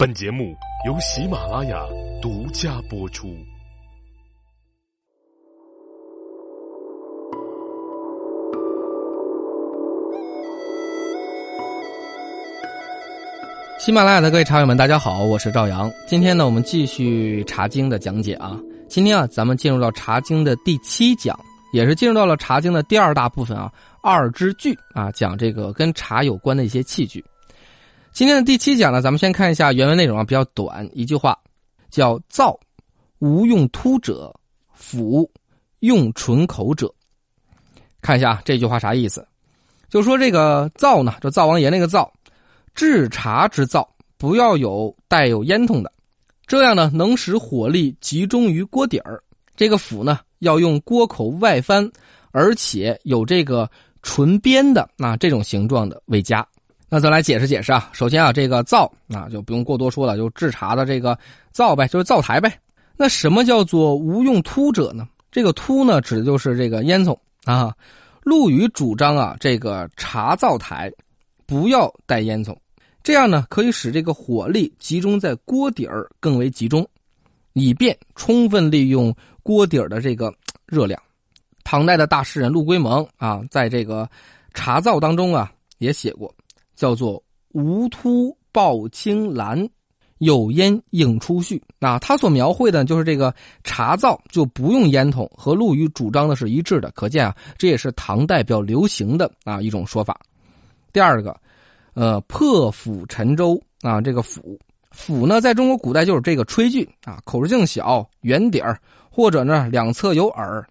本节目由喜马拉雅独家播出。喜马拉雅的各位茶友们，大家好，我是赵阳。今天呢，我们继续《茶经》的讲解啊。今天啊，咱们进入到《茶经》的第七讲，也是进入到了《茶经》的第二大部分啊。二之具啊，讲这个跟茶有关的一些器具。今天的第七讲呢，咱们先看一下原文内容啊，比较短，一句话，叫“灶，无用突者，釜用纯口者”。看一下这句话啥意思？就说这个灶呢，就灶王爷那个灶，制茶之灶，不要有带有烟囱的，这样呢，能使火力集中于锅底儿。这个釜呢，要用锅口外翻，而且有这个。唇边的啊，这种形状的为佳。那咱来解释解释啊。首先啊，这个灶啊，就不用过多说了，就制茶的这个灶呗，就是灶台呗。那什么叫做无用突者呢？这个突呢，指的就是这个烟囱啊。陆羽主张啊，这个茶灶台不要带烟囱，这样呢，可以使这个火力集中在锅底儿更为集中，以便充分利用锅底儿的这个热量。唐代的大诗人陆龟蒙啊，在这个茶灶当中啊，也写过，叫做“无突抱青蓝，有烟映出絮”。啊，他所描绘的就是这个茶灶就不用烟筒，和陆羽主张的是一致的。可见啊，这也是唐代比较流行的啊一种说法。第二个，呃，破釜沉舟啊，这个釜釜呢，在中国古代就是这个炊具啊，口径小，圆底儿，或者呢两侧有耳。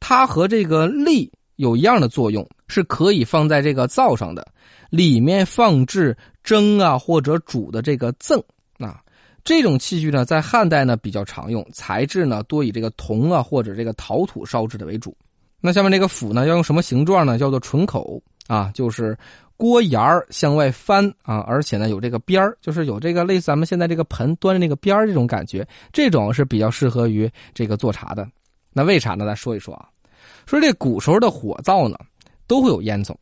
它和这个笠有一样的作用，是可以放在这个灶上的，里面放置蒸啊或者煮的这个甑啊。这种器具呢，在汉代呢比较常用，材质呢多以这个铜啊或者这个陶土烧制的为主。那下面这个釜呢，要用什么形状呢？叫做唇口啊，就是锅沿儿向外翻啊，而且呢有这个边儿，就是有这个类似咱们现在这个盆端着那个边儿这种感觉，这种是比较适合于这个做茶的。那为啥呢？咱说一说啊。说这古时候的火灶呢，都会有烟囱，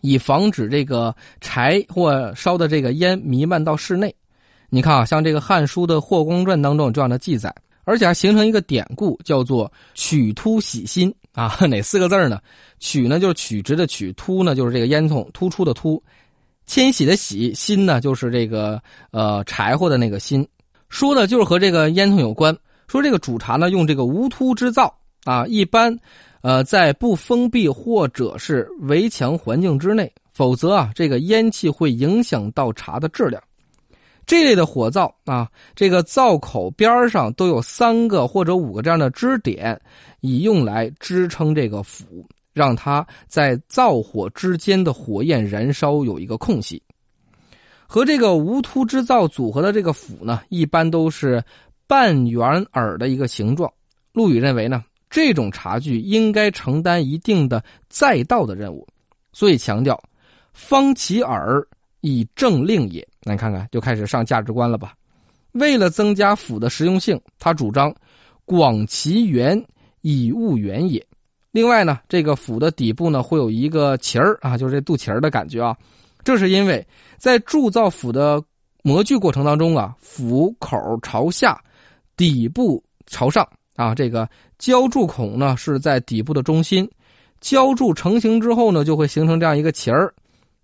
以防止这个柴或烧的这个烟弥漫到室内。你看啊，像这个《汉书》的《霍光传》当中有这样的记载，而且还形成一个典故，叫做“取突洗心”啊，哪四个字呢？“取”呢就是曲直的“曲”，“突”呢就是这个烟囱突出的“突”，迁徙的“徙”，心呢就是这个呃柴火的那个“心”，说的就是和这个烟囱有关。说这个煮茶呢，用这个无突之灶啊，一般。呃，在不封闭或者是围墙环境之内，否则啊，这个烟气会影响到茶的质量。这类的火灶啊，这个灶口边上都有三个或者五个这样的支点，以用来支撑这个釜，让它在灶火之间的火焰燃烧有一个空隙。和这个无突之灶组合的这个釜呢，一般都是半圆耳的一个形状。陆羽认为呢。这种茶具应该承担一定的载道的任务，所以强调方其耳以正令也。那看看，就开始上价值观了吧？为了增加釜的实用性，他主张广其圆以物圆也。另外呢，这个釜的底部呢会有一个旗儿啊，就是这肚脐儿的感觉啊。这是因为在铸造釜的模具过程当中啊，釜口朝下，底部朝上。啊，这个浇铸孔呢是在底部的中心，浇筑成型之后呢，就会形成这样一个旗儿，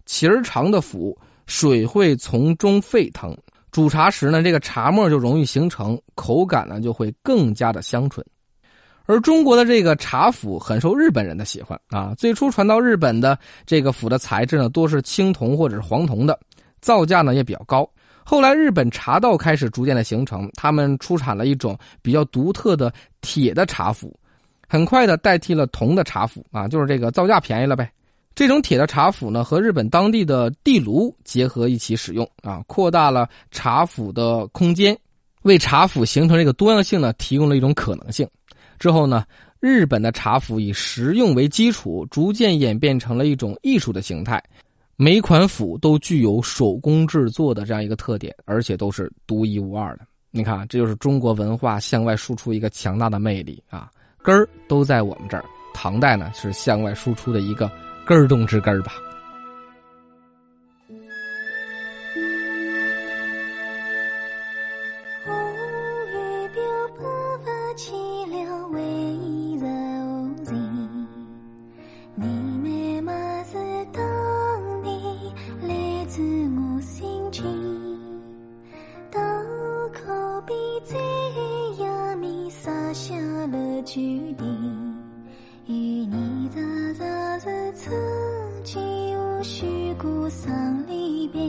旗儿长的釜，水会从中沸腾，煮茶时呢，这个茶沫就容易形成，口感呢就会更加的香醇。而中国的这个茶釜很受日本人的喜欢啊，最初传到日本的这个釜的材质呢，多是青铜或者是黄铜的，造价呢也比较高。后来，日本茶道开始逐渐的形成，他们出产了一种比较独特的铁的茶釜，很快的代替了铜的茶釜啊，就是这个造价便宜了呗。这种铁的茶釜呢，和日本当地的地炉结合一起使用啊，扩大了茶釜的空间，为茶釜形成这个多样性呢，提供了一种可能性。之后呢，日本的茶釜以实用为基础，逐渐演变成了一种艺术的形态。每款斧都具有手工制作的这样一个特点，而且都是独一无二的。你看，这就是中国文化向外输出一个强大的魅力啊！根儿都在我们这儿。唐代呢，是向外输出的一个根儿中之根儿吧。了距离与你的日子曾经无需顾上离别